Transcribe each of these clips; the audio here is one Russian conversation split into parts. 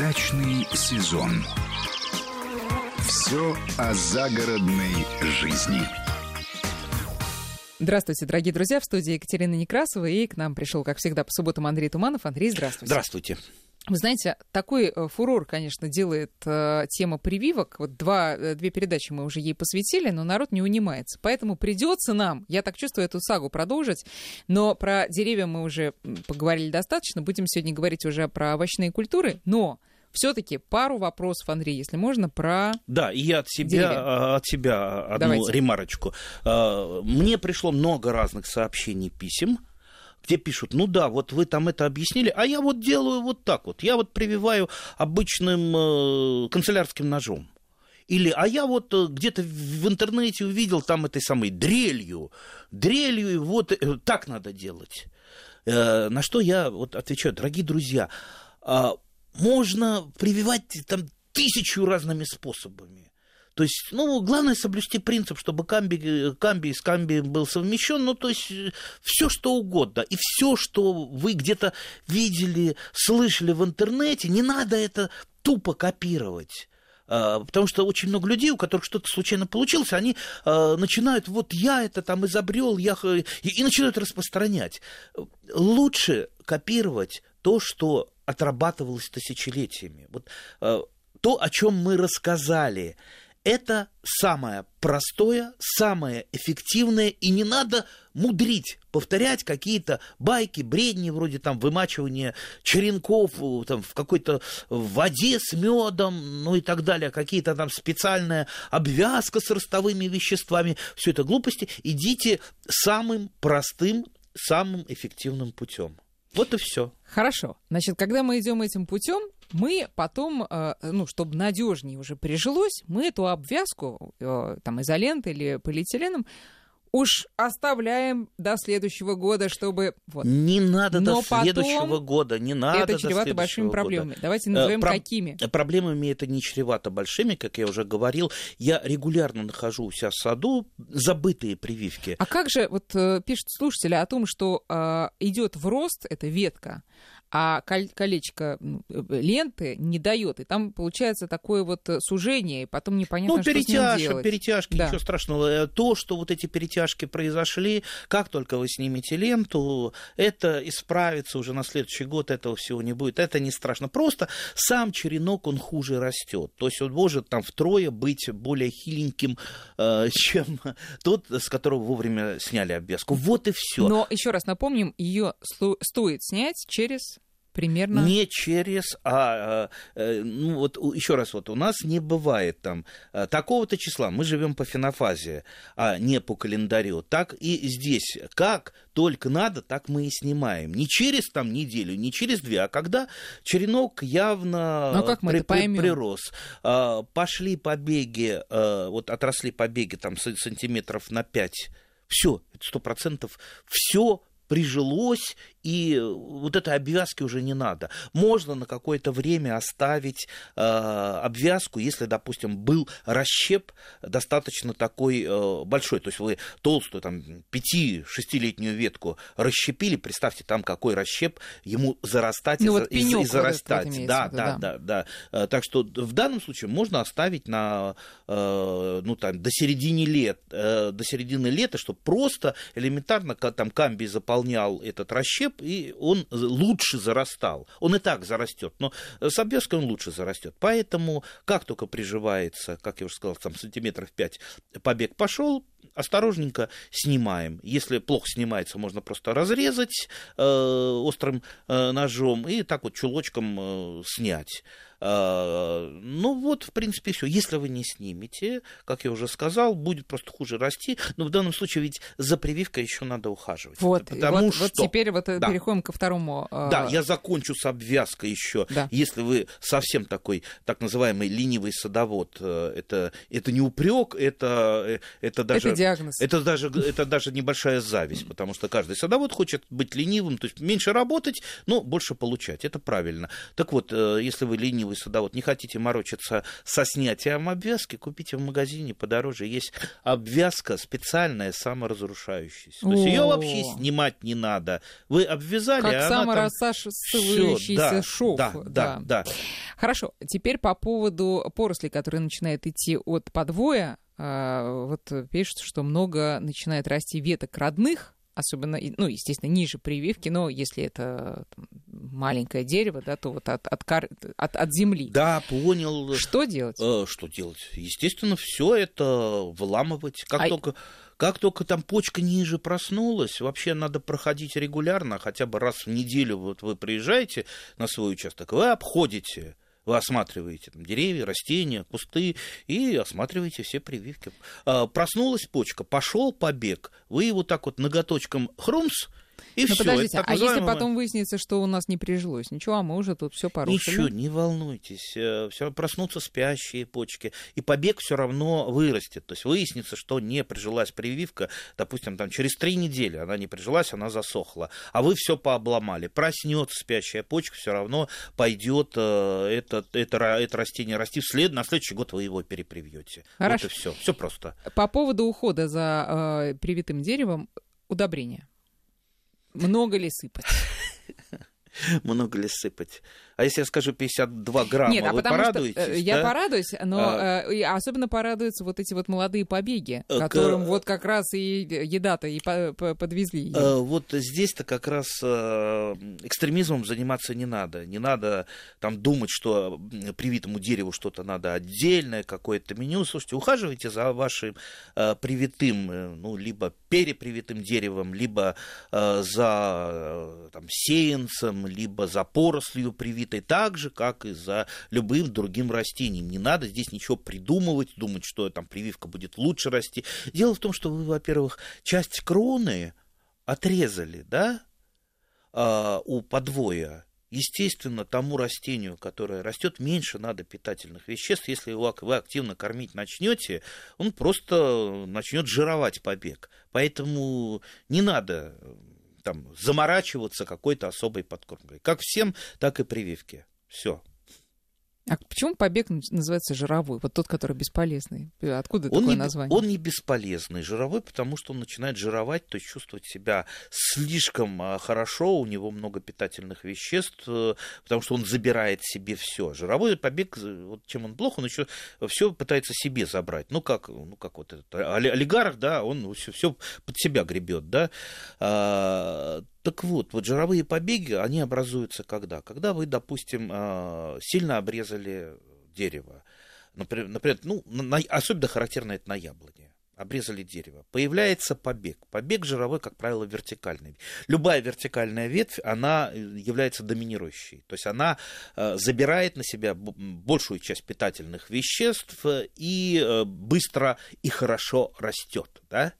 Дачный сезон. Все о загородной жизни. Здравствуйте, дорогие друзья. В студии Екатерина Некрасова. И к нам пришел, как всегда, по субботам Андрей Туманов. Андрей, здравствуйте. Здравствуйте. Вы знаете, такой э, фурор, конечно, делает э, тема прививок. Вот два, э, две передачи мы уже ей посвятили, но народ не унимается. Поэтому придется нам, я так чувствую, эту сагу продолжить. Но про деревья мы уже поговорили достаточно. Будем сегодня говорить уже про овощные культуры. Но все-таки пару вопросов, Андрей, если можно, про Да, и я от себя, деревья. от себя одну Давайте. ремарочку. А, Мне пришло много разных сообщений, писем, где пишут, ну да, вот вы там это объяснили, а я вот делаю вот так вот. Я вот прививаю обычным э, канцелярским ножом. Или, а я вот э, где-то в интернете увидел там этой самой дрелью, дрелью, и вот э, так надо делать. Э, На что я вот отвечаю, дорогие друзья, а, можно прививать там тысячу разными способами. То есть, ну, главное соблюсти принцип, чтобы камби, камби с камби был совмещен, ну, то есть, все что угодно. И все, что вы где-то видели, слышали в интернете, не надо это тупо копировать. А, Потому что очень много людей, у которых что-то случайно получилось, они а, начинают, вот я это там изобрел, я... И, и начинают распространять. Лучше копировать то, что отрабатывалось тысячелетиями. Вот а, то, о чем мы рассказали, это самое простое, самое эффективное, и не надо мудрить, повторять какие-то байки, бредни, вроде там вымачивания черенков э, там, в какой-то воде с медом, ну и так далее, какие-то там специальная обвязка с ростовыми веществами, все это глупости. Идите самым простым, самым эффективным путем. Вот и все. Хорошо. Значит, когда мы идем этим путем, мы потом, э, ну, чтобы надежнее уже прижилось, мы эту обвязку, э, там, изолентой или полиэтиленом, уж оставляем до следующего года, чтобы... Вот. Не надо Но до следующего потом года, не надо это чревато большими года. проблемами. Давайте Э, назовем про- какими. Проблемами это не чревато большими, как я уже говорил. Я регулярно нахожу у себя в саду забытые прививки. А как же, вот э, пишут слушатели о том, что идет в рост эта ветка, а колечко э, ленты не дает, и там получается такое вот э, сужение, и потом непонятно, Ну, что с ним делать. перетяжки, Да. ничего страшного. Э, То, что вот эти перетяжки произошли, как только вы снимете ленту, это исправится уже на следующий год, этого всего не будет. Это не страшно. Просто сам черенок, он хуже растет. То есть он может там втрое быть более хиленьким, э, чем тот, с которого вовремя сняли обвязку. Вот и все. Но еще раз напомним, ее стоит снять через примерно... Не через, а, э, э, ну вот еще раз, вот у нас не бывает там э, такого-то числа, мы живем по фенофазе, а не по календарю. Так и здесь, как только надо, так мы и снимаем. Не через там неделю, не через две, а когда черенок явно Ну, а как мы это поймем? прирос. А, Пошли побеги, вот отросли побеги там сан- сантиметров на 5, все, сто процентов, все прижилось, и вот этой обвязки уже не надо. Можно на какое-то время оставить э, обвязку, если, допустим, был расщеп достаточно такой э, большой. То есть вы толстую, там, 5-6-летнюю ветку расщепили, представьте, там какой расщеп, ему зарастать Ну, и, вот и- и зарастать. вот да, да, да. да, да. Э, Так что в данном случае можно оставить на, э, ну, там, до середины лет, э, до середины лета, чтобы просто элементарно там камби заполнял этот расщеп, и он лучше зарастал. Он и так зарастет, но с обвязкой он лучше зарастет. Поэтому, как только приживается, как я уже сказал, там сантиметров 5 побег пошел, осторожненько снимаем. Если плохо снимается, можно просто разрезать э, острым э, ножом и так вот чулочком э, снять. Э, ну вот, в принципе, все. Если вы не снимете, как я уже сказал, будет просто хуже расти. Но в данном случае ведь за прививкой еще надо ухаживать. Вот, Потому вот, что... вот теперь вот э, Да. переходим ко второму. э, Да, я закончу с обвязкой еще. Да. Если вы совсем такой так называемый ленивый садовод, это, это не упрек, это, это даже... Это диагноз. Это даже, это даже небольшая зависть, потому что каждый садовод хочет быть ленивым, то есть меньше работать, но больше получать. Это правильно. Так вот, если вы ленивый вы садовод, не хотите морочиться со снятием обвязки, купите в магазине подороже. Есть обвязка специальная, саморазрушающаяся. То есть ее вообще снимать не надо. Вы обвязали, как а саморассасывающийся да, шов. Да, да, да, да. Хорошо, теперь по поводу поросли, которые начинают идти от подвоя. А, вот пишут, что много начинает расти веток родных, особенно, ну, естественно, ниже прививки, но если это там, маленькое дерево, да, то вот от, от, от, от земли. Да, понял. Что делать? Э, что делать? Естественно, все это выламывать. Как а... только как только там почка ниже проснулась, вообще надо проходить регулярно, хотя бы раз в неделю вот вы приезжаете на свой участок, вы обходите вы осматриваете там, деревья, растения, кусты и осматриваете все прививки. А, проснулась почка, пошел побег, вы его так вот ноготочком хрумс, и Но все. подождите, а если потом выяснится, что у нас не прижилось, ничего, а мы уже тут все порушили? Ничего, не волнуйтесь. Э, все проснутся спящие почки, и побег все равно вырастет. То есть выяснится, что не прижилась прививка, допустим, там через три недели она не прижилась, она засохла, а вы все пообломали. Проснется спящая почка, все равно пойдет э, это, это, это растение расти вслед, на следующий год вы его перепривьете. Хорошо. Вот и все. Все просто. По поводу ухода за э, привитым деревом, удобрения. Много ли сыпать? Много ли сыпать? А если я скажу 52 грамма, Нет, а вы порадуетесь? Что, э, я да? порадуюсь, но а... э, особенно порадуются вот эти вот молодые побеги, э, которым к... вот как раз и еда-то и по -по подвезли. А, вот здесь-то как раз экстремизмом заниматься не надо. Не надо там думать, что привитому дереву что-то надо отдельное, какое-то меню. Слушайте, ухаживайте за вашим привитым, ну, либо перепривитым деревом, либо за там, сеянцем, либо за порослью привитой так же, как и за любым другим растением. Не надо здесь ничего придумывать, думать, что там прививка будет лучше расти. Дело в том, что вы, во-первых, часть кроны отрезали, да, а, у подвоя. Естественно, тому растению, которое растет, меньше надо питательных веществ. Если его вы активно кормить начнете, он просто начнет жировать побег. Поэтому не надо там, заморачиваться какой-то особой подкормкой. Как всем, так и прививки. Все. А почему побег называется жировой? Вот тот, который бесполезный. Откуда он такое не, название? Он не бесполезный. Жировой, потому что он начинает жировать, то есть чувствовать себя слишком а, хорошо, у него много питательных веществ, э, потому что он забирает себе все. Жировой побег, вот чем он плохо, он еще все пытается себе забрать. Ну как, ну как вот этот олигарх, да, он все, все под себя гребет, да. Так вот, вот жировые побеги, они образуются когда? Когда вы, допустим, а, сильно обрезали дерево. Например, ну, на, особенно характерно это на яблоне. Обрезали дерево. Появляется побег. Побег жировой, как правило, вертикальный. Любая вертикальная ветвь, она является доминирующей. То есть она э, забирает на себя большую часть питательных веществ и э, быстро и хорошо растет. Да?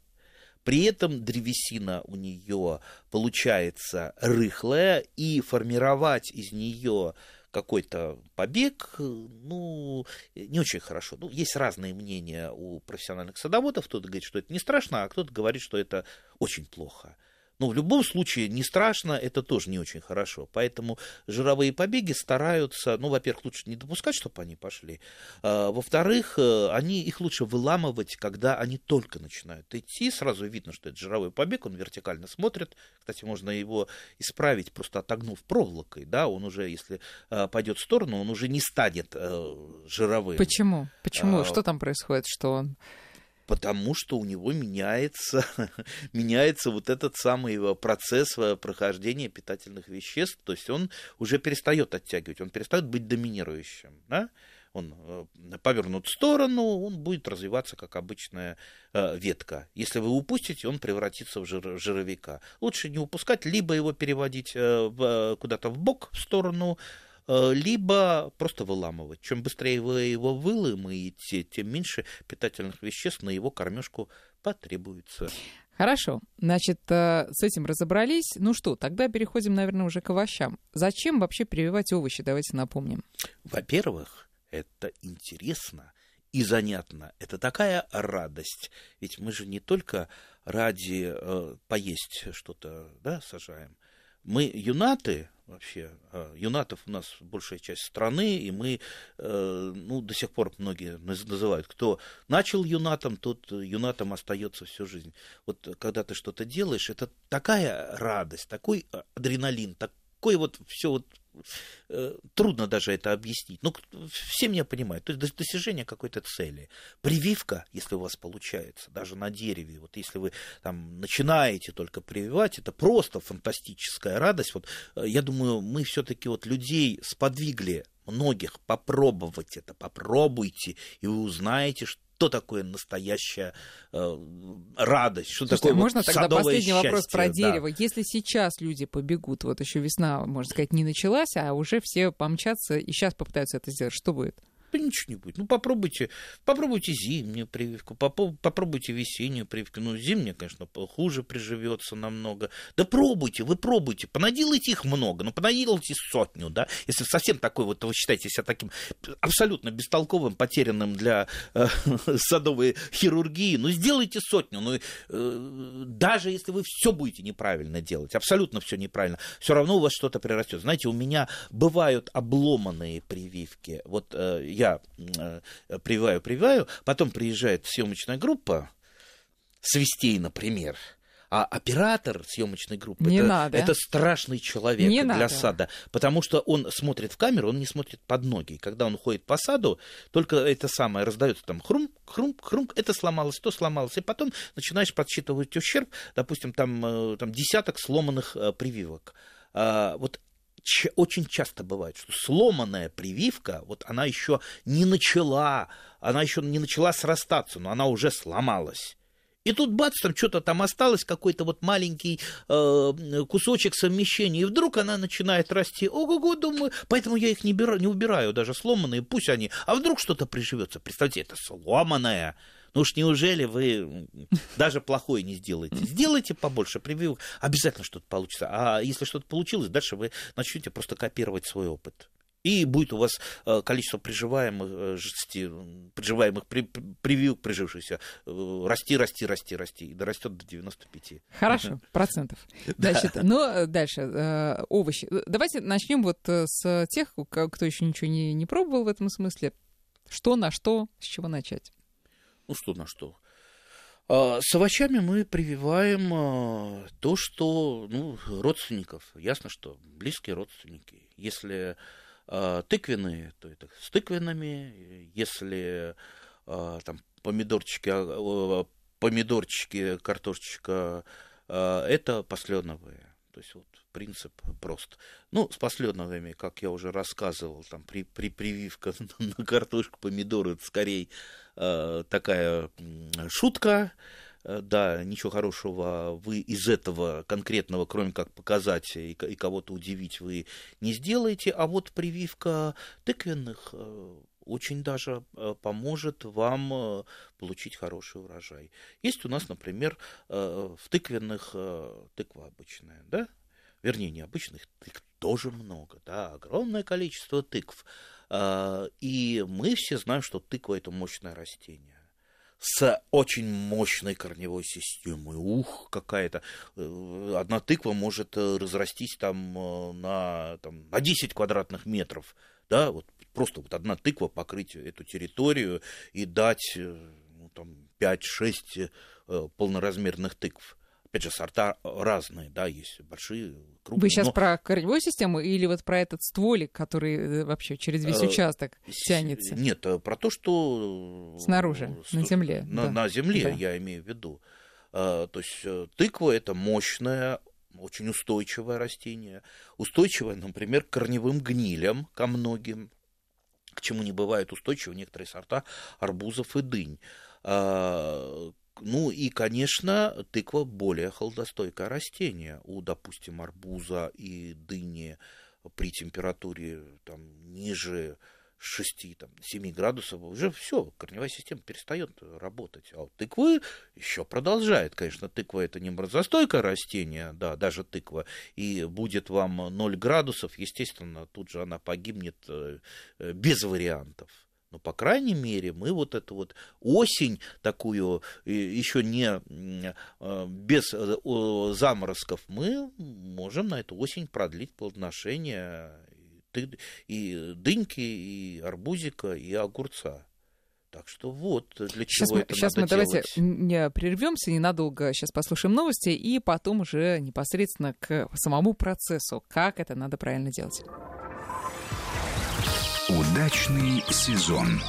При этом древесина у нее получается рыхлая, и формировать из нее какой-то побег, ну, не очень хорошо. Ну, есть разные мнения у профессиональных садоводов. Кто-то говорит, что это не страшно, а кто-то говорит, что это очень плохо. Но в любом случае не страшно, это тоже не очень хорошо. Поэтому жировые побеги стараются, ну, во-первых, лучше не допускать, чтобы они пошли. А, во-вторых, э, они, их лучше выламывать, когда они только начинают идти. Сразу видно, что это жировой побег, он вертикально смотрит. Кстати, можно его исправить, просто отогнув проволокой. Да, он уже, если э, пойдет в сторону, он уже не станет э, жировым. Почему? Почему? А... Что там происходит, что он потому что у него меняется, меняется вот этот самый процесс э, прохождения питательных веществ, то есть он уже перестает оттягивать, он перестает быть доминирующим, да? он э, повернут в сторону, он будет развиваться как обычная э, ветка. Если вы упустите, он превратится в жир, жировика. Лучше не упускать, либо его переводить куда-то в бок, в сторону, Э, либо просто выламывать. Чем быстрее вы его выломаете, тем меньше питательных веществ на его кормежку потребуется. Хорошо, значит, э, с этим разобрались. Ну что, тогда переходим, наверное, уже к овощам. Зачем вообще прививать овощи? Давайте напомним. Во-первых, это интересно и занятно. Это такая радость. Ведь мы же не только ради э, поесть что-то да, сажаем, Мы юнаты, вообще. А, юнатов у нас большая часть страны, и мы, э, ну, до сих пор многие называют, кто начал юнатом, тот юнатом остается всю жизнь. Вот когда ты что-то делаешь, это такая радость, такой адреналин, такой вот все вот трудно даже это объяснить. Но все меня понимают. То есть достижение какой-то цели. Прививка, если у вас получается, даже на дереве, вот если вы там начинаете только прививать, это просто фантастическая радость. Вот э, я думаю, мы все-таки вот людей сподвигли многих попробовать это, попробуйте, и вы узнаете, что что такое настоящая э, радость, что Слушайте, такое а можно вот тогда последний счастье, вопрос про да. дерево. Если сейчас люди побегут, вот еще весна, можно сказать, не началась, а уже все помчатся и сейчас попытаются это сделать, что будет? Да ничего не будет. Ну, попробуйте, попробуйте зимнюю прививку, попробуйте весеннюю прививку. Ну, зимняя, конечно, хуже приживется намного. Да пробуйте, вы пробуйте. Понаделайте их много, ну, понаделайте сотню, да. Если совсем такой вот, вы считаете себя таким абсолютно бестолковым, потерянным для э, садовой хирургии, ну, сделайте сотню. Ну, э, даже если вы все будете неправильно делать, абсолютно все неправильно, все равно у вас что-то прирастет. Знаете, у меня бывают обломанные прививки. Вот э, я э, прививаю, прививаю, потом приезжает съемочная группа, свистей, например, а оператор съемочной группы не это, надо. это страшный человек не для надо. сада, потому что он смотрит в камеру, он не смотрит под ноги. Когда он ходит по саду, только это самое раздается там хрум, хрум, хрум, это сломалось, то сломалось, и потом начинаешь подсчитывать ущерб, допустим, там, э, там десяток сломанных э, прививок. А, вот очень часто бывает, что сломанная прививка, вот она еще не начала, она еще не начала срастаться, но она уже сломалась. И тут бац, там что-то там осталось, какой-то вот маленький э, кусочек совмещения, и вдруг она начинает расти. Ого-го, думаю, поэтому я их не, бира, не убираю, даже сломанные, пусть они. А вдруг что-то приживется? Представьте, это сломанная. Ну уж неужели вы даже плохое не сделаете? Сделайте побольше прививок, обязательно что-то получится. А если что-то получилось, дальше вы начнете просто копировать свой опыт. И будет у вас э, количество приживаемых, э, приживаемых при, прививок, прижившихся, э, расти, расти, расти, расти, и дорастет до 95. Хорошо, процентов. Значит, ну, дальше, овощи. Давайте начнем вот с тех, кто еще ничего не, не пробовал в этом смысле. Что на что, с чего начать? Ну, что на что? А, с овощами мы прививаем а, то, что, ну, родственников. Ясно, что близкие родственники. Если а, тыквенные, то это с тыквенными. Если там помидорчики, помидорчики, картошечка, это посленовые. То есть вот принцип прост. Ну, с посленовыми, как я уже рассказывал, там при, при прививка на картошку, помидоры, это скорее э, такая шутка. Э, да, ничего хорошего вы из этого конкретного, кроме как показать и, и кого-то удивить, вы не сделаете. А вот прививка тыквенных э, очень даже э, поможет вам получить хороший урожай. Есть у нас, например, в тыквенных тыква обычная, да, вернее, необычных тыкв тоже много, да, огромное количество тыкв. А, и мы все знаем, что тыква это мощное растение с очень мощной корневой системой. Ух, какая-то. Э, одна тыква может э, разрастись там э, на, там, на 10 квадратных метров. Да, вот просто вот одна тыква покрыть эту территорию и дать ну, там, 5-6 полноразмерных тыкв опять же, сорта разные, да, есть большие, крупные. Вы сейчас но... про корневую систему или вот про этот стволик, который э, вообще через весь э, участок тянется? Нет, э, про то, что... Снаружи, на земле. На, да. на земле, да. я имею в виду. То есть тыква – это мощное, очень устойчивое растение. Устойчивое, например, к корневым гнилям, ко многим, к чему не бывает устойчивы некоторые сорта арбузов и дынь ну и, конечно, тыква более холодостойкое растение. У, допустим, арбуза и дыни при температуре там, ниже 6-7 градусов уже все, корневая система перестает работать. А у тыквы еще продолжает. Конечно, тыква это не морозостойкое растение, да, даже тыква, и будет вам 0 градусов, естественно, тут же она погибнет э, без вариантов. Но, по крайней мере, мы вот эту вот осень такую, еще не э, без э, заморозков, мы можем на эту осень продлить плодоношение и дыньки, и арбузика, и огурца. Так что вот для чего сейчас мы, это Сейчас надо мы давайте делать. не прервемся ненадолго, сейчас послушаем новости, и потом уже непосредственно к самому процессу, как это надо правильно делать. Удачный сезон.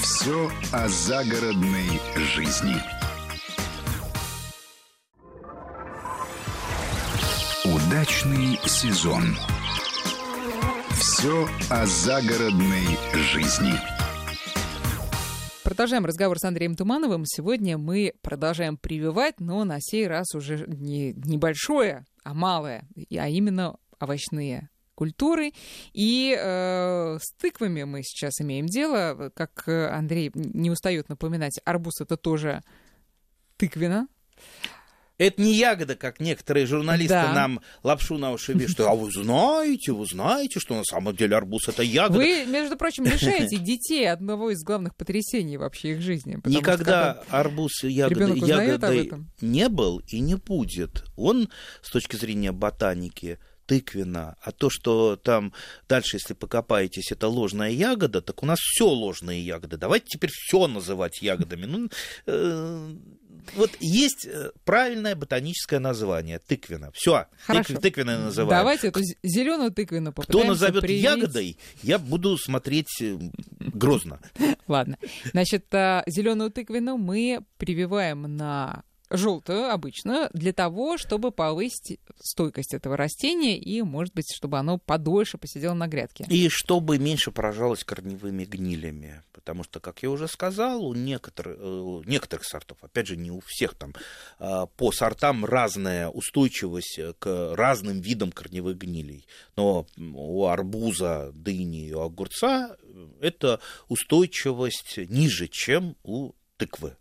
Все о загородной жизни. Удачный сезон. Все о загородной жизни. Продолжаем разговор с Андреем Тумановым. Сегодня мы продолжаем прививать, но на сей раз уже не небольшое, а малое, а именно овощные культуры. И э, с тыквами мы сейчас имеем дело. Как Андрей не устает напоминать, арбуз это тоже тыквина. Это не ягода, как некоторые журналисты Да. нам лапшу на уши вешают. А вы знаете, вы знаете, что на самом деле арбуз это ягода. Вы, между прочим, лишаете детей одного из главных потрясений вообще их жизни. Никогда когда арбуз об ягодой не был и не будет. Он, с точки зрения ботаники, тыквена. А то, что там дальше, если покопаетесь, это ложная ягода, так у нас все ложные ягоды. Давайте теперь все называть ягодами. Ну, э, вот есть э, правильное ботаническое название тыквена. Все, Хорошо. тыквенное называем. Давайте эту зеленую тыквину Кто попытаемся назовет привить. ягодой, я буду смотреть э, грозно. Ладно. Значит, зеленую тыквину мы прививаем на желтую обычно для того, чтобы повысить стойкость этого растения и, может быть, чтобы оно подольше посидело на грядке. И чтобы меньше поражалось корневыми гнилями. Потому что, как я уже сказал, у некоторых, э, у некоторых сортов, опять же, не у всех там, э, по сортам разная устойчивость к разным видам корневых гнилей. Но у арбуза, дыни и у огурца эта устойчивость ниже, чем у тыквы.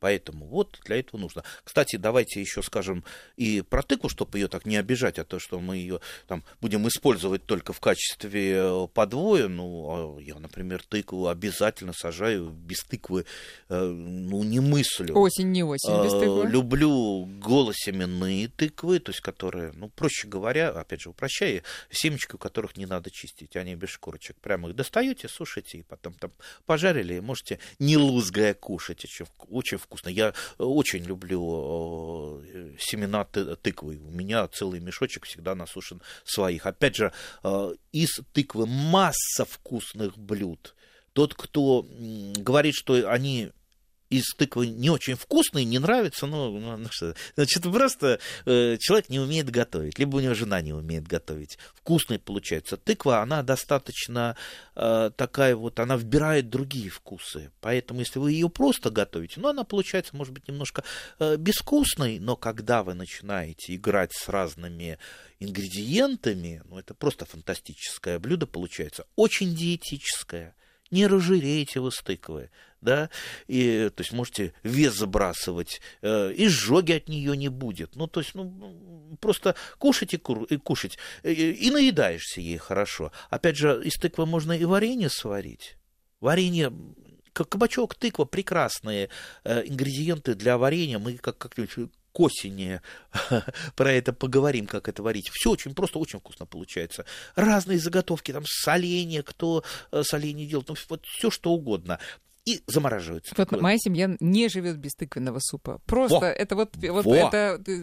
Поэтому вот для этого нужно. Кстати, давайте еще скажем и про тыкву, чтобы ее так не обижать, а то, что мы ее там будем использовать только в качестве э, подвоя. Ну, а я, например, тыкву обязательно сажаю без тыквы, э, ну, не мыслю. Осень не осень без Э, тыквы. Люблю голосеменные тыквы, то есть которые, ну, проще говоря, опять же, упрощая, семечки, у которых не надо чистить, они без шкурочек. Прямо их достаете, сушите, и потом там пожарили, и можете не лузгая кушать. Очень, очень вкусно. Я э, очень люблю э, семена ты- тыквы. У меня целый мешочек всегда насушен своих. Опять же, э, из тыквы масса вкусных блюд. Тот, кто говорит, что они из тыквы не очень вкусные, не нравятся, ну, ну, ну что, значит, просто э, человек не умеет готовить, либо у него жена не умеет готовить. Вкусные получается. Тыква, она достаточно э, такая вот, она вбирает другие вкусы. Поэтому, если вы ее просто готовите, ну, она получается, может быть, немножко э, безвкусной, но когда вы начинаете играть с разными ингредиентами, ну, это просто фантастическое блюдо получается. Очень диетическое. Не разжиреете вы с тыквы, да, и, то есть можете вес забрасывать, э, и сжоги от нее не будет. Ну, то есть, ну, просто кушать и, кур- и кушать, э, и наедаешься ей хорошо. Опять же, из тыквы можно и варенье сварить. Варенье, кабачок, тыква, прекрасные э, ингредиенты для варенья. Мы как- как-нибудь к осени про это поговорим, как это варить. Все очень просто, очень вкусно получается. Разные заготовки, там соленья, кто э, соленье делает, ну, вот все что угодно. И замораживается. Вот моя семья не живет без тыквенного супа. Просто Во! это вот, вот Во! это э,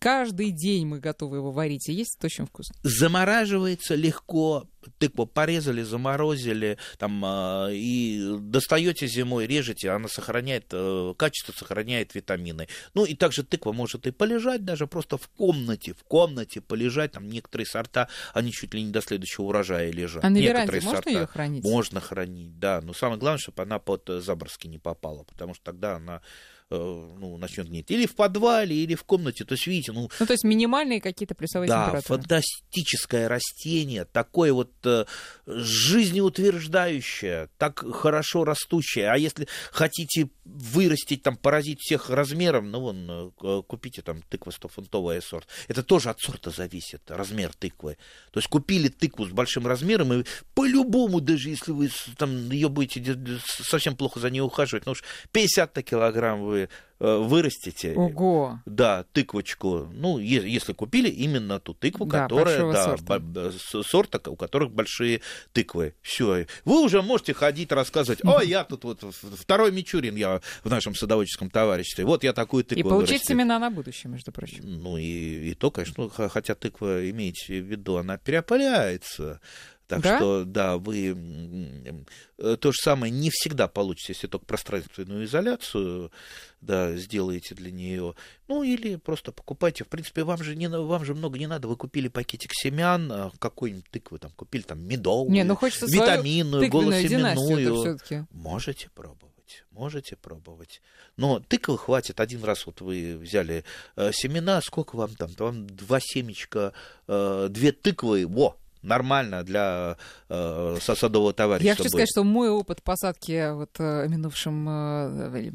каждый день мы готовы его варить, и есть это очень вкусно. замораживается легко. Тыкву порезали, заморозили, там, а, и достаете зимой, режете, она сохраняет э, качество, сохраняет витамины. Ну и также тыква может и полежать даже просто в комнате, в комнате полежать. Там некоторые сорта, они чуть ли не до следующего урожая лежат. А на веранде Некоторые можно сорта ее хранить? Можно хранить, да. Но самое главное, чтобы она под э, заброски не попала, потому что тогда она ну, начнет гнить. Или в подвале, или в комнате. То есть, видите, ну... Ну, то есть минимальные какие-то плюсовые да, температуры. фантастическое растение, такое вот э, жизнеутверждающее, так хорошо растущее. А если хотите вырастить, там, поразить всех размером, ну, вон, э, купите там тыква 100-фунтовая сорт. Это тоже от сорта зависит, размер тыквы. То есть купили тыкву с большим размером, и по-любому, даже если вы там ее будете совсем плохо за ней ухаживать, ну уж 50 килограмм вы Э, вырастите. Ого. Да, тыквочку. Ну, если купили именно ту тыкву, да, которая, да, сорта. сорта, у которых большие тыквы. Все. Вы уже можете ходить, рассказывать, о, я тут вот второй Мичурин я в нашем садоводческом товариществе. Вот я такую тыкву И получить вырастил. семена на будущее, между прочим. Ну, и, и то, конечно, хотя тыква, имеете в виду, она переопыляется. Так да? что, да, вы то же самое не всегда получите, если только пространственную изоляцию да, сделаете для нее. Ну, или просто покупайте. В принципе, вам же, не, вам же много не надо. Вы купили пакетик семян, а, какой-нибудь тыквы там купили, там, медовую, не, ну, хочется витаминную, голосеменную. Можете пробовать, можете пробовать. Но тыквы хватит. Один раз вот вы взяли э, семена, сколько вам там? Вам два семечка, э, две тыквы, во, нормально для э, садового товарища. Я хочу будет. сказать, что мой опыт посадки вот э, минувшим, э,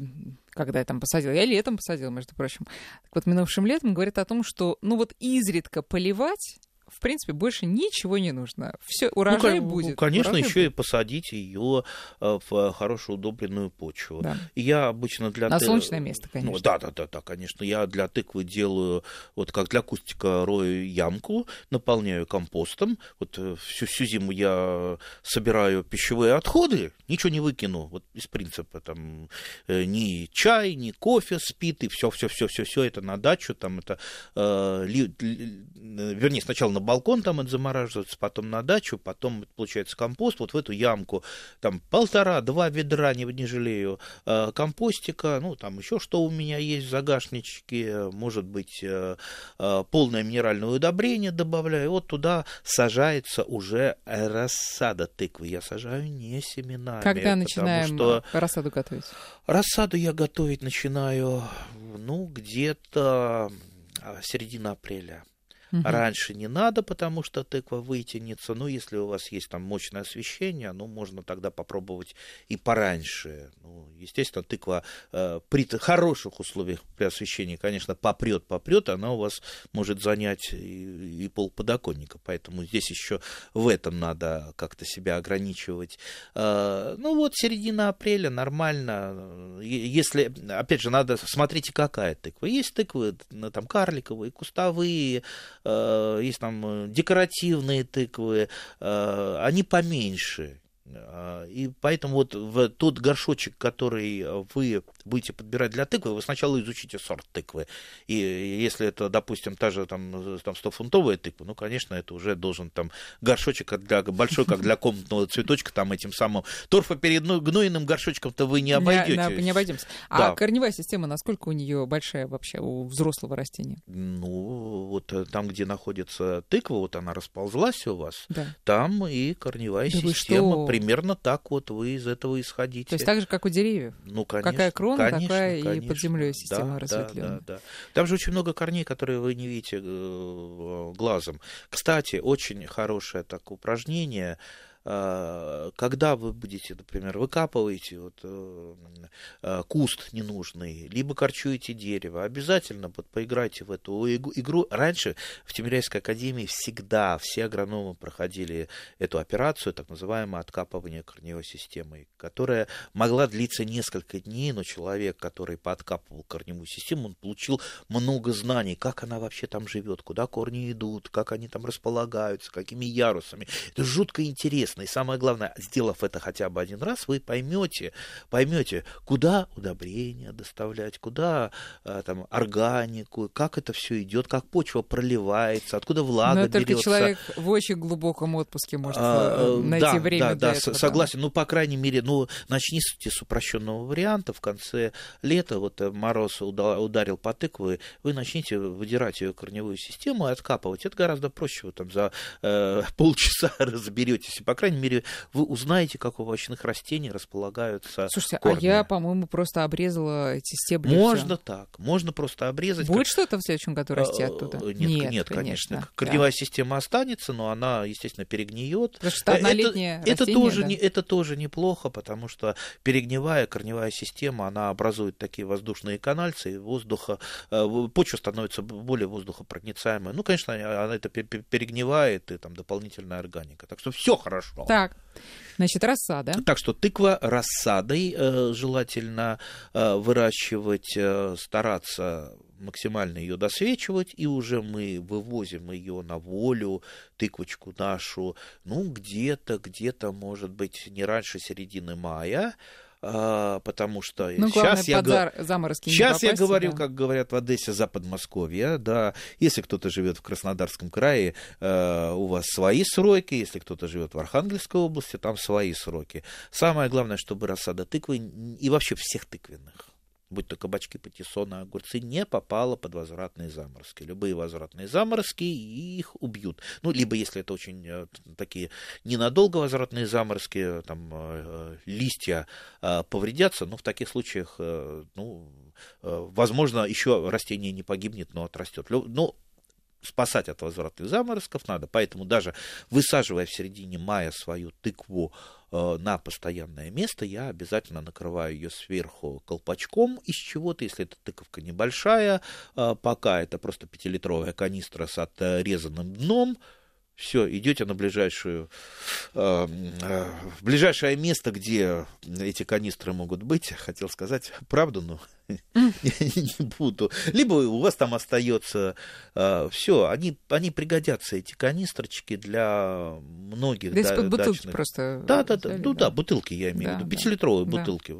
когда я там посадила, я летом посадила, между прочим, так вот минувшим летом говорит о том, что ну вот изредка поливать в принципе, больше ничего не нужно. Все, ну, урожай ну, будет. Конечно, урожай еще будет. и посадить ее э, в хорошую удобренную почву. Да. я обычно для На ты... солнечное место, конечно. Ну, да, да, да, да, конечно. Я для тыквы делаю, вот как для кустика рою ямку, наполняю компостом. Вот э, всю, всю зиму я собираю пищевые отходы, ничего не выкину. Вот из принципа там э, ни чай, ни кофе спит, и все, все, все, все, все это на дачу, там это, э, ли, ли, вернее, сначала на балкон там это замораживается, потом на дачу, потом получается компост, вот в эту ямку, там полтора-два ведра, не, не жалею, э, компостика, ну, там еще что у меня есть в загашничке, может быть, э, э, полное минеральное удобрение добавляю, вот туда сажается уже рассада тыквы, я сажаю не семенами. Когда начинаем что рассаду готовить? Рассаду я готовить начинаю, ну, где-то середина апреля. Угу. Раньше не надо, потому что тыква вытянется. Ну, если у вас есть там мощное освещение, ну, можно тогда попробовать и пораньше. Ну, естественно, тыква э, при хороших условиях при освещении, конечно, попрет, попрет, она у вас может занять и, и пол подоконника. Поэтому здесь еще в этом надо как-то себя ограничивать. Э, ну, вот середина апреля нормально. Если, опять же, надо, смотрите, какая тыква. Есть тыквы, там, карликовые, кустовые, есть там э, декоративные тыквы, э, они поменьше. А, и поэтому вот в тот горшочек, который вы будете подбирать для тыквы, вы сначала изучите сорт тыквы. И если это, допустим, та же там, там 100-фунтовая тыква, ну, конечно, это уже должен там горшочек для, большой, как для комнатного цветочка, там этим самым торфогнойным горшочком-то вы не обойдете. Не, не обойдемся. А да. А корневая система, насколько у нее большая вообще у взрослого растения? Ну, вот там, где находится тыква, вот она расползлась у вас, да. там и корневая да система примерно так вот вы из этого исходите. То есть так же, как у деревьев? Ну, конечно. Какая крона, конечно, такая конечно. и под землей система да, разветвленная. Да, да, да. Там же очень много корней, которые вы не видите э, глазом. Кстати, очень хорошее так упражнение – когда вы будете, например, выкапываете вот, э, э, куст ненужный, либо корчуете дерево, обязательно вот, поиграйте в эту игру. Раньше в Тимиряйской академии всегда все агрономы проходили эту операцию, так называемое откапывание корневой системы, которая могла длиться несколько дней, но человек, который пооткапывал корневую систему, он получил много знаний, как она вообще там живет, куда корни идут, как они там располагаются, какими ярусами. Это жутко интересно интересно. И самое главное, сделав это хотя бы один раз, вы поймете, поймете, куда удобрения доставлять, куда а, там органику, как это все идет, как почва проливается, откуда влага Но только человек в очень глубоком отпуске может а, э, найти да, время да, для да, этого. Согласен. Ну, по крайней мере, ну, начните с упрощенного варианта. В конце лета вот э, мороз ударил по тыквы, вы начните выдирать ее корневую систему и откапывать. Это гораздо проще. Вы там за э, полчаса разберетесь. И, по крайней крайней мере, вы узнаете, как у овощных растений располагаются Слушайте, корни. а я, по-моему, просто обрезала эти стебли. Можно всё. так, можно просто обрезать. Будет как- что-то в следующем году расти Э, оттуда? Нет, нет, конечно. Корневая система останется, но она, естественно, перегниет. Потому что однолетнее это, это растение, тоже да. не, это тоже неплохо, потому что перегнивая корневая система, она образует такие воздушные канальцы, и воздуха, э, почва становится более воздухопроницаемой. Ну, конечно, она это пе- пе- перегнивает, и там дополнительная органика. Так что все хорошо. Так, значит, рассада. Так что тыква рассадой э, желательно э, выращивать, э, стараться максимально ее досвечивать, и уже мы вывозим ее на волю, тыквочку нашу, ну, где-то, где-то, может быть, не раньше середины мая, потому что Ну, сейчас я зар- Сейчас я говорю, да. как говорят в Одессе, за Подмосковье, да. Если кто-то живет в Краснодарском крае, э, у вас свои сроки. Если кто-то живет в Архангельской области, там свои сроки. Самое главное, чтобы рассада тыквы и вообще всех тыквенных будь то кабачки, патиссоны, огурцы, не попала под возвратные заморозки. Любые возвратные заморозки их убьют. Ну, либо если это очень э, такие ненадолго возвратные заморозки, там э, листья э, повредятся, но в таких случаях, ну, возможно, еще растение не погибнет, но отрастет. Лю- Ну, спасать от возвратных заморозков надо, поэтому даже высаживая в середине мая свою тыкву на постоянное место, я обязательно накрываю ее сверху колпачком из чего-то, если эта тыковка небольшая, э, пока это просто пятилитровая канистра с отрезанным дном, все, идете на ближайшую, э, э, ближайшее место, где эти канистры могут быть. Хотел сказать правду, но не буду. Либо у вас там остается все, они, они пригодятся, эти канистрочки, для многих Да из-под бутылки просто Да, да, да, ну да, бутылки я имею в виду, пятилитровые бутылки.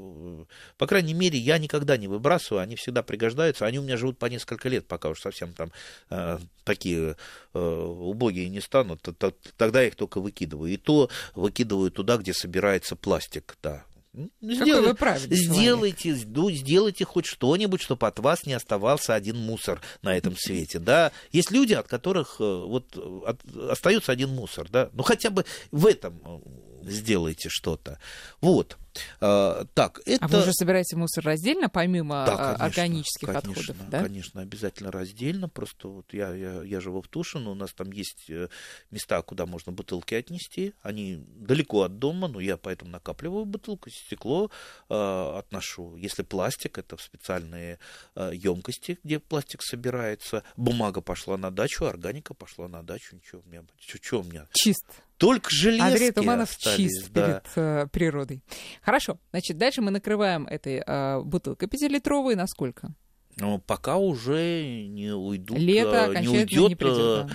По крайней мере, я никогда не выбрасываю, они всегда пригождаются, они у меня живут по несколько лет, пока уж совсем там э, такие э, убогие не станут, т- т- тогда я их только выкидываю. И то выкидываю туда, где собирается пластик, да. Какой вы правильный человек. сделайте, ну, сделайте хоть что-нибудь, чтобы от вас не оставался один мусор на этом свете, да. Есть люди, от которых э, вот от- остается один мусор, да. Ну хотя бы в этом э, сделайте что-то. Вот. А, так, это... А вы уже собираете мусор раздельно, помимо Да, а, конечно, органических конечно, отходов, да? Конечно, обязательно раздельно. Просто вот я, я, я живу в Тушино, у нас там есть э, места, куда можно бутылки отнести. Они далеко от дома, но я поэтому накапливаю бутылку, стекло э, отношу. Если пластик, это в специальные емкости, где пластик собирается. Бумага пошла на дачу, органика пошла на дачу. Ничего у меня, что, у меня? Чист. Только железки Андрей Туманов остались, чист да. перед э, природой. Хорошо, значит, дальше мы накрываем этой э, бутылкой пятилитровой на сколько? Но пока уже не уйдут, Лето э, не уйдет не придет.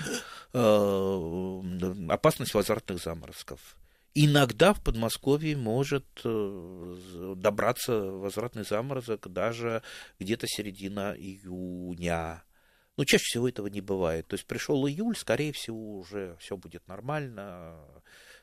э, опасность возвратных заморозков. Иногда в Подмосковье может э, добраться возвратный заморозок даже где-то середина июня. Но чаще всего этого не бывает. То есть пришел июль, скорее всего, уже все будет нормально.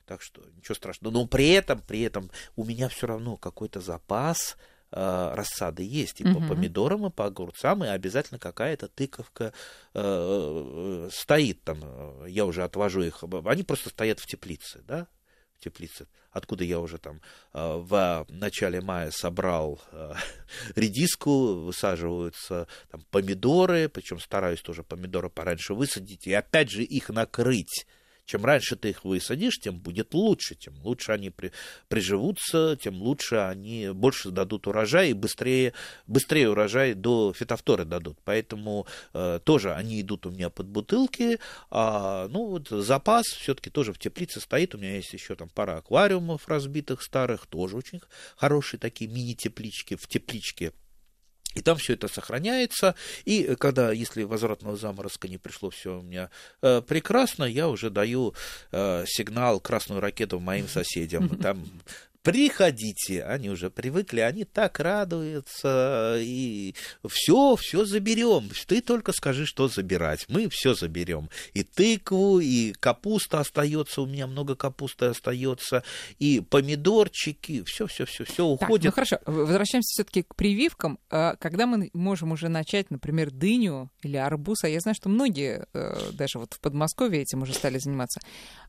Так что ничего страшного. Но при этом, при этом у меня все равно какой-то запас э, рассады есть и по Мгм. помидорам, и по огурцам, и обязательно какая-то тыковка э, стоит там. Я уже отвожу их. Они просто стоят в теплице, да? В теплице. Откуда я уже там э, в начале мая собрал редиску, высаживаются там помидоры, причем стараюсь тоже помидоры пораньше высадить, и опять же их накрыть. Чем раньше ты их высадишь, тем будет лучше, тем лучше они при, приживутся, тем лучше они больше дадут урожай и быстрее, быстрее урожай до фитофторы дадут. Поэтому э, тоже они идут у меня под бутылки. А, ну вот запас все-таки тоже в теплице стоит. У меня есть еще там пара аквариумов разбитых старых, тоже очень хорошие такие мини-теплички в тепличке. И там все это сохраняется. И когда, если возвратного заморозка не пришло, все у меня э, прекрасно, я уже даю э, сигнал красную ракету моим соседям. Там приходите, они уже привыкли, они так радуются, и все, все заберем. Ты только скажи, что забирать, мы все заберем. И тыкву, и капуста остается, у меня много капусты остается, и помидорчики, все, все, все, все уходит. Так, ну хорошо, возвращаемся все-таки к прививкам. А когда мы можем уже начать, например, дыню или арбуз, а я знаю, что многие, э, даже вот в Подмосковье этим уже стали заниматься,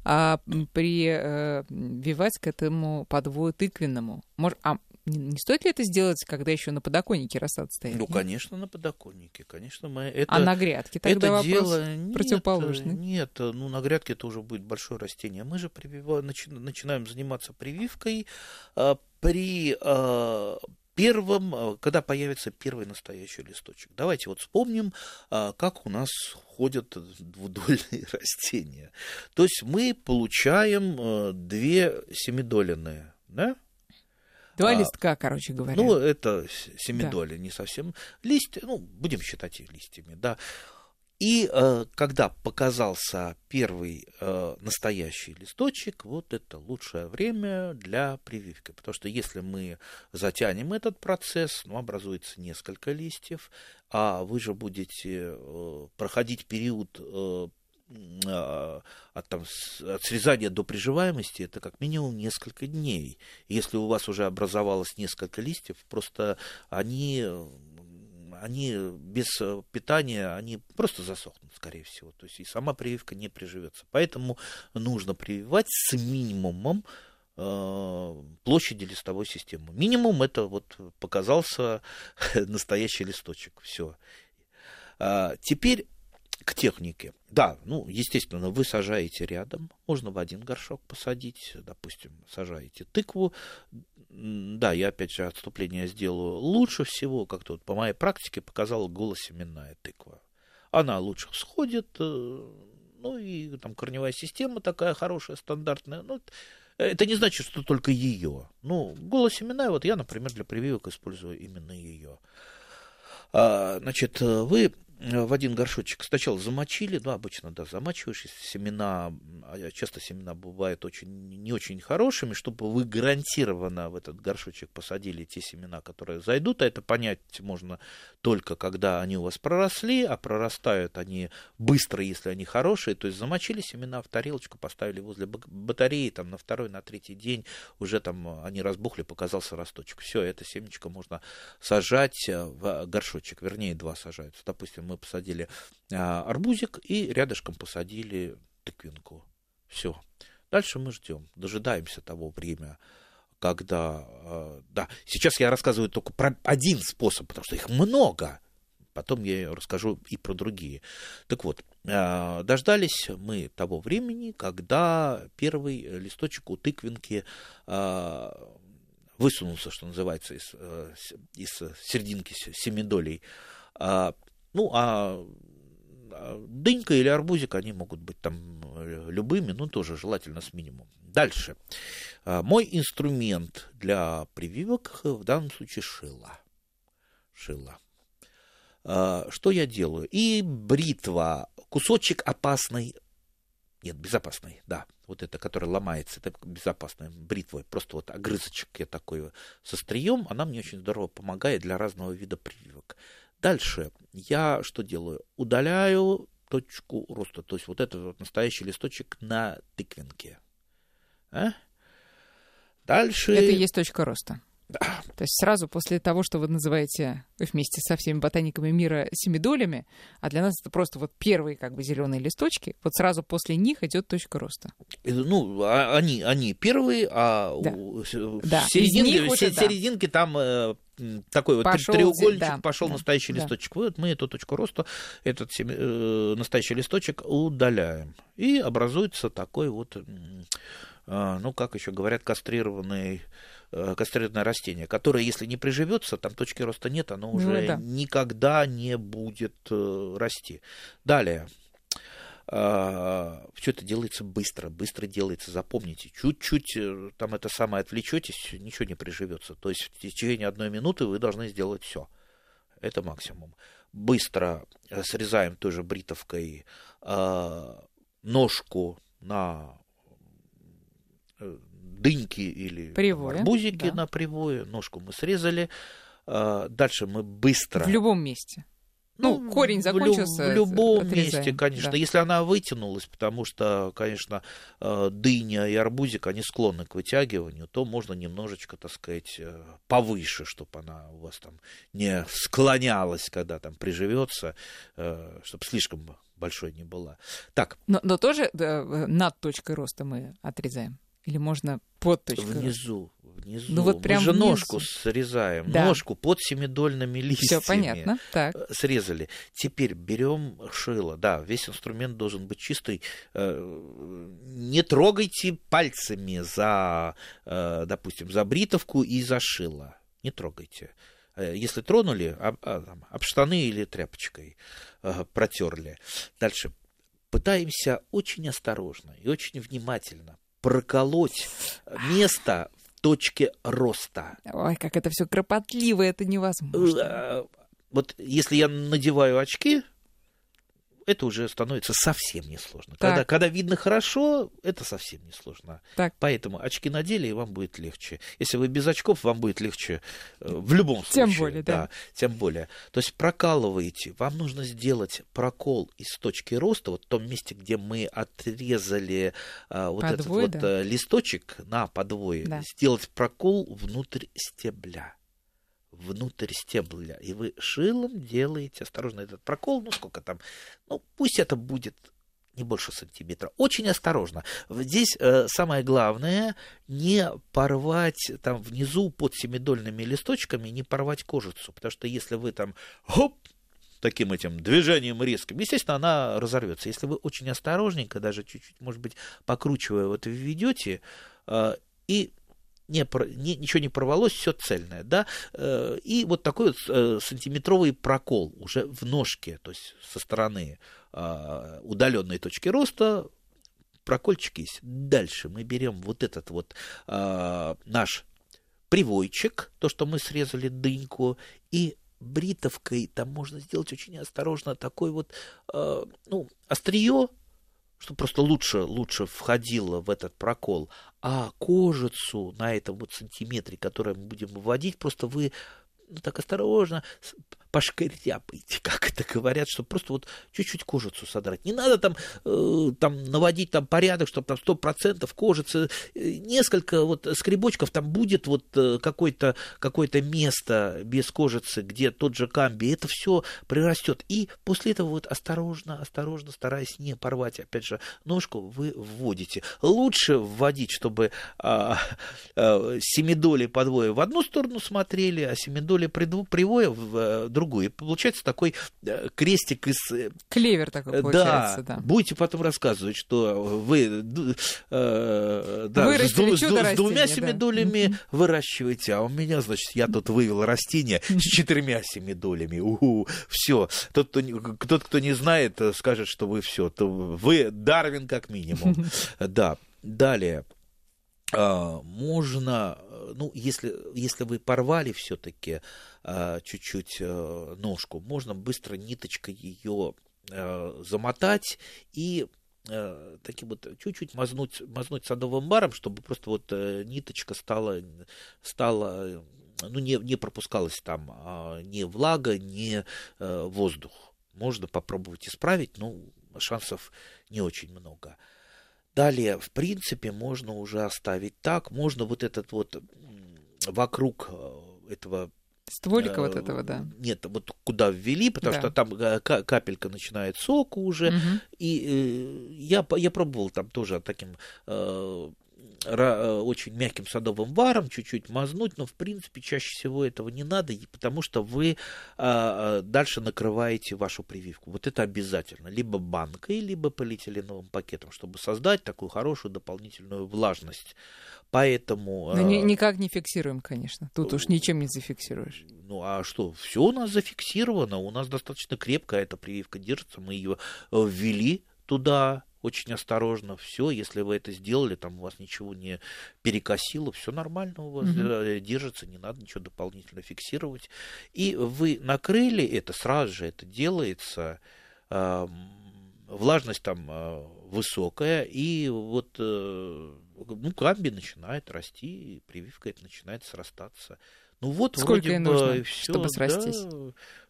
а прививать к этому подвою тыквенному. Может, а не стоит ли это сделать, когда еще на подоконнике рассад стоит? Ну, конечно, на подоконнике, конечно, мы это. А на грядке тогда это вопрос дело нет, противоположный. Нет, ну на грядке это уже будет большое растение. Мы же прививаем, начи, начинаем заниматься прививкой а, при а, первом, а, когда появится первый настоящий листочек. Давайте вот вспомним, а, как у нас ходят двудольные растения. То есть мы получаем а, две семидоленные, да? Два а, листка, короче говоря. Ну, это семидоли, да. не совсем листья, ну, будем считать их листьями, да. И э, когда показался первый э, настоящий листочек, вот это лучшее время для прививки. Потому что если мы затянем этот процесс, ну, образуется несколько листьев, а вы же будете э, проходить период э, от, там, от срезания до приживаемости это как минимум несколько дней. Если у вас уже образовалось несколько листьев, просто они, они без питания, они просто засохнут, скорее всего. То есть и сама прививка не приживется. Поэтому нужно прививать с минимумом э, площади листовой системы. Минимум это вот показался настоящий листочек. Все. А, теперь к технике. Да, ну, естественно, вы сажаете рядом, можно в один горшок посадить, допустим, сажаете тыкву. Да, я опять же отступление сделаю. Лучше всего, как-то вот по моей практике показала голосеменная тыква. Она лучше всходит, э, ну и там корневая система такая хорошая, стандартная. Ну, это не значит, что только ее. Ну, голосеменная, вот я, например, для прививок использую именно ее. А, значит, вы Э, в один горшочек сначала замочили, ну, обычно, да, замачиваешь, семена, а часто семена бывают очень, не очень хорошими, чтобы вы гарантированно в этот горшочек посадили те семена, которые зайдут, а это понять можно только когда они у вас проросли, а прорастают они быстро, если они хорошие, то есть замочили семена в тарелочку, поставили возле батареи, там на второй, на третий день уже там они разбухли, показался росточек. Все, это семечко можно сажать в горшочек, вернее, два сажаются, допустим, мы посадили а, арбузик и рядышком посадили тыквинку. Все. Дальше мы ждем, дожидаемся того времени, когда... А, да, сейчас я рассказываю только про один способ, потому что их много. Потом я расскажу и про другие. Так вот, а, дождались мы того времени, когда первый листочек у тыквинки высунулся, что называется, из, э, из серединки семидолей. Ну, а, а дынька или арбузик, они могут быть там э, любыми, но тоже желательно с минимумом. Дальше. А, мой инструмент для прививок в данном случае шила. Шила. А, что я делаю? И бритва, кусочек опасной, нет, безопасной, да, вот это, которая ломается, это безопасная бритва, просто вот огрызочек я такой со острием, она мне очень здорово помогает для разного вида прививок. Дальше я что делаю? Удаляю точку роста, то есть вот этот вот настоящий листочек на тыквинке. А? Дальше... Это и есть точка роста. Да. То есть сразу после того, что вы называете вместе со всеми ботаниками мира семидолями, а для нас это просто вот первые как бы зеленые листочки, вот сразу после них идет точка роста. Ну, а, они, они первые, а да. в, да. серединке, в уже, серединке да. там э, такой пошел, вот треугольничек, да, пошел да, настоящий да. листочек. Вот мы эту точку роста, этот э, настоящий листочек удаляем. И образуется такой вот, э, ну, как еще говорят, кастрированный Э, кастрированное растение, которое, если не приживется, там точки роста нет, оно уже ну, да. никогда не будет э, расти. Далее. А, Все это делается быстро, быстро делается, запомните. Чуть-чуть э, там это самое отвлечетесь, ничего не приживется. То есть в течение одной минуты вы должны сделать все. Это максимум. Быстро срезаем той же бритовкой дыньки или Привое, арбузики да. на привое, ножку мы срезали. А, Дальше мы быстро... В любом месте. Ну, корень в лю- закончился, В любом отрезаем, месте, конечно. да. Если она вытянулась, потому что, конечно, э, дыня и арбузик, они склонны к вытягиванию, то можно немножечко, так сказать, э, повыше, чтобы она у вас там не склонялась, когда там приживется, чтобы слишком большой не была. Так, Но, но тоже да, над точкой роста мы отрезаем? Или можно под точкой роста? внизу, внизу. Ну, вот Мы прям же внизу. ножку срезаем, Да. ножку под семидольными листьями. Все понятно. Так. э, срезали. Теперь берем шило. Да, весь инструмент должен быть чистый. Э, Не трогайте пальцами за, э, допустим, за бритовку и за шило. Не трогайте. Если тронули, об, а, об штаны или тряпочкой протерли. Дальше. Пытаемся очень осторожно и очень внимательно проколоть место точке роста. Ой, как это все кропотливо, это невозможно. Э, вот если я надеваю очки, это уже становится совсем несложно. Так. Когда, когда видно хорошо, это совсем несложно. Так. Поэтому очки надели, и вам будет легче. Если вы без очков, вам будет легче э, в любом случае. Тем более, да. Тем более. То есть прокалываете. Вам нужно сделать прокол из точки роста, вот в том месте, где мы отрезали а, вот этот Подвой, вот да. э, листочек на подвое. Да. Сделать прокол внутрь стебля внутрь стебля. И вы шилом делаете осторожно этот прокол. Ну, сколько там? Ну, пусть это будет не больше сантиметра. Очень осторожно. Здесь э, самое главное не порвать там внизу под семидольными листочками, не порвать кожицу. Потому что если вы там хоп, таким этим движением резким, естественно, она разорвется. Если вы очень осторожненько, даже чуть-чуть, может быть, покручивая, вот введете, э, и не, не- ничего не порвалось, все цельное, да, э, и вот такой вот э, сантиметровый прокол уже в ножке, то есть со стороны э, удаленной точки роста, прокольчик есть. Дальше мы берем вот этот вот э, наш привойчик, то, что мы срезали дыньку, и бритовкой там можно сделать очень осторожно такой вот, э, ну, острие, чтобы просто лучше, лучше входило в этот прокол, а кожицу на этом вот сантиметре, который мы будем выводить, просто вы ну, так осторожно пошкряпайте, как это говорят, чтобы просто вот чуть-чуть кожицу содрать. Не надо там, э, там наводить там порядок, чтобы там сто процентов кожицы, э, несколько вот скребочков, там будет вот э, какое-то какое место без кожицы, где тот же камби, это все прирастет. И после этого вот осторожно, осторожно, стараясь не порвать, опять же, ножку, вы вводите. Лучше вводить, чтобы а, а, семидоли подвое в одну сторону смотрели, а семидоли придво- привое в э, другую. И получается такой э, крестик из э, Клевер такой получается, да. Будете потом рассказывать, что вы э, да, с, с с двумя растения, да. выращиваете, а у меня, значит, я тут вывел растение с четырьмя семидолями. Все. Тот, кто, тот, кто не знает, э, скажет, что вы все. Вы Дарвин как минимум. Да. Далее. А, можно, э, ну, если, если вы порвали все-таки чуть-чуть э, ножку, можно быстро ниточкой ее э, замотать и э, таким вот чуть-чуть мазнуть, мазнуть садовым баром, чтобы просто вот э, ниточка стала, стала э, ну, не, не пропускалась там а, ни влага, ни э, воздух. Можно попробовать исправить, но шансов не очень много. Далее, в принципе, можно уже оставить так. Можно вот этот вот вокруг э, этого Стволика вот э, этого, да. Нет, вот куда ввели, потому Да. что там э, ка- капелька начинает соку уже. Мгм. И э, я, я пробовал там тоже таким э, очень мягким садовым варом чуть-чуть мазнуть, но в принципе чаще всего этого не надо, потому что вы а, а, дальше накрываете вашу прививку. Вот это обязательно. Либо банкой, либо полиэтиленовым пакетом, чтобы создать такую хорошую дополнительную влажность. Поэтому... Но ни- э, никак не фиксируем, конечно. Тут уж ничем не зафиксируешь. ну а что, все у нас зафиксировано, у нас достаточно крепко эта прививка держится, мы ее э, ввели туда очень осторожно, все, если вы это сделали, там у вас ничего не перекосило, все нормально у вас э, держится, не надо ничего дополнительно фиксировать. И вы накрыли это, сразу же это делается, эм, влажность там высокая, и вот ну, камби начинает расти, прививка это начинает срастаться. Ну вот Сколько вроде нужно, бы всё, чтобы срастись?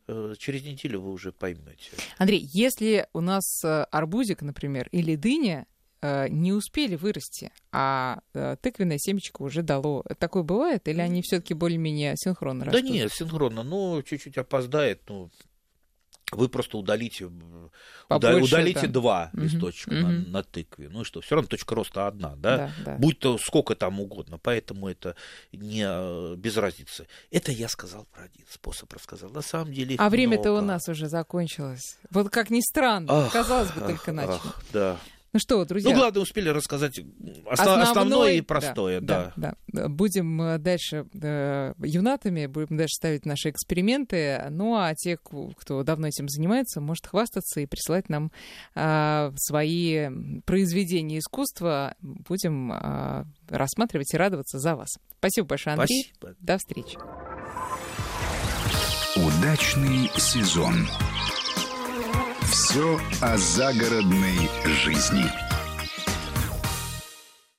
Да, через неделю вы уже поймете. Андрей, если у нас арбузик, например, или дыня не успели вырасти, а тыквенное семечко уже дало. Такое бывает? Или они все-таки более-менее синхронно растут? Да нет, синхронно, но чуть-чуть опоздает, ну, вы просто удалите, Побольше, удалите да. два Мгм, листочка мгм. на, на тыкве. Ну и что, все равно точка роста одна, да? Да, да. Будь то сколько там угодно, поэтому это не э, без разницы. Это я сказал про один способ, рассказал. На самом деле А время-то у нас уже закончилось. Вот как ни странно, Ах, казалось бы, ах, только начали. ах, да. Ну что, друзья, Ну, главное, успели рассказать осно- основное и простое, да. да, да. Будем э, дальше э, юнатами, будем дальше ставить наши эксперименты. Ну а те, кто давно этим занимается, может хвастаться и присылать нам а, свои произведения искусства. Будем а, рассматривать и радоваться за вас. Спасибо большое, Андрей. Спасибо. До встречи. Удачный сезон. Все о загородной жизни.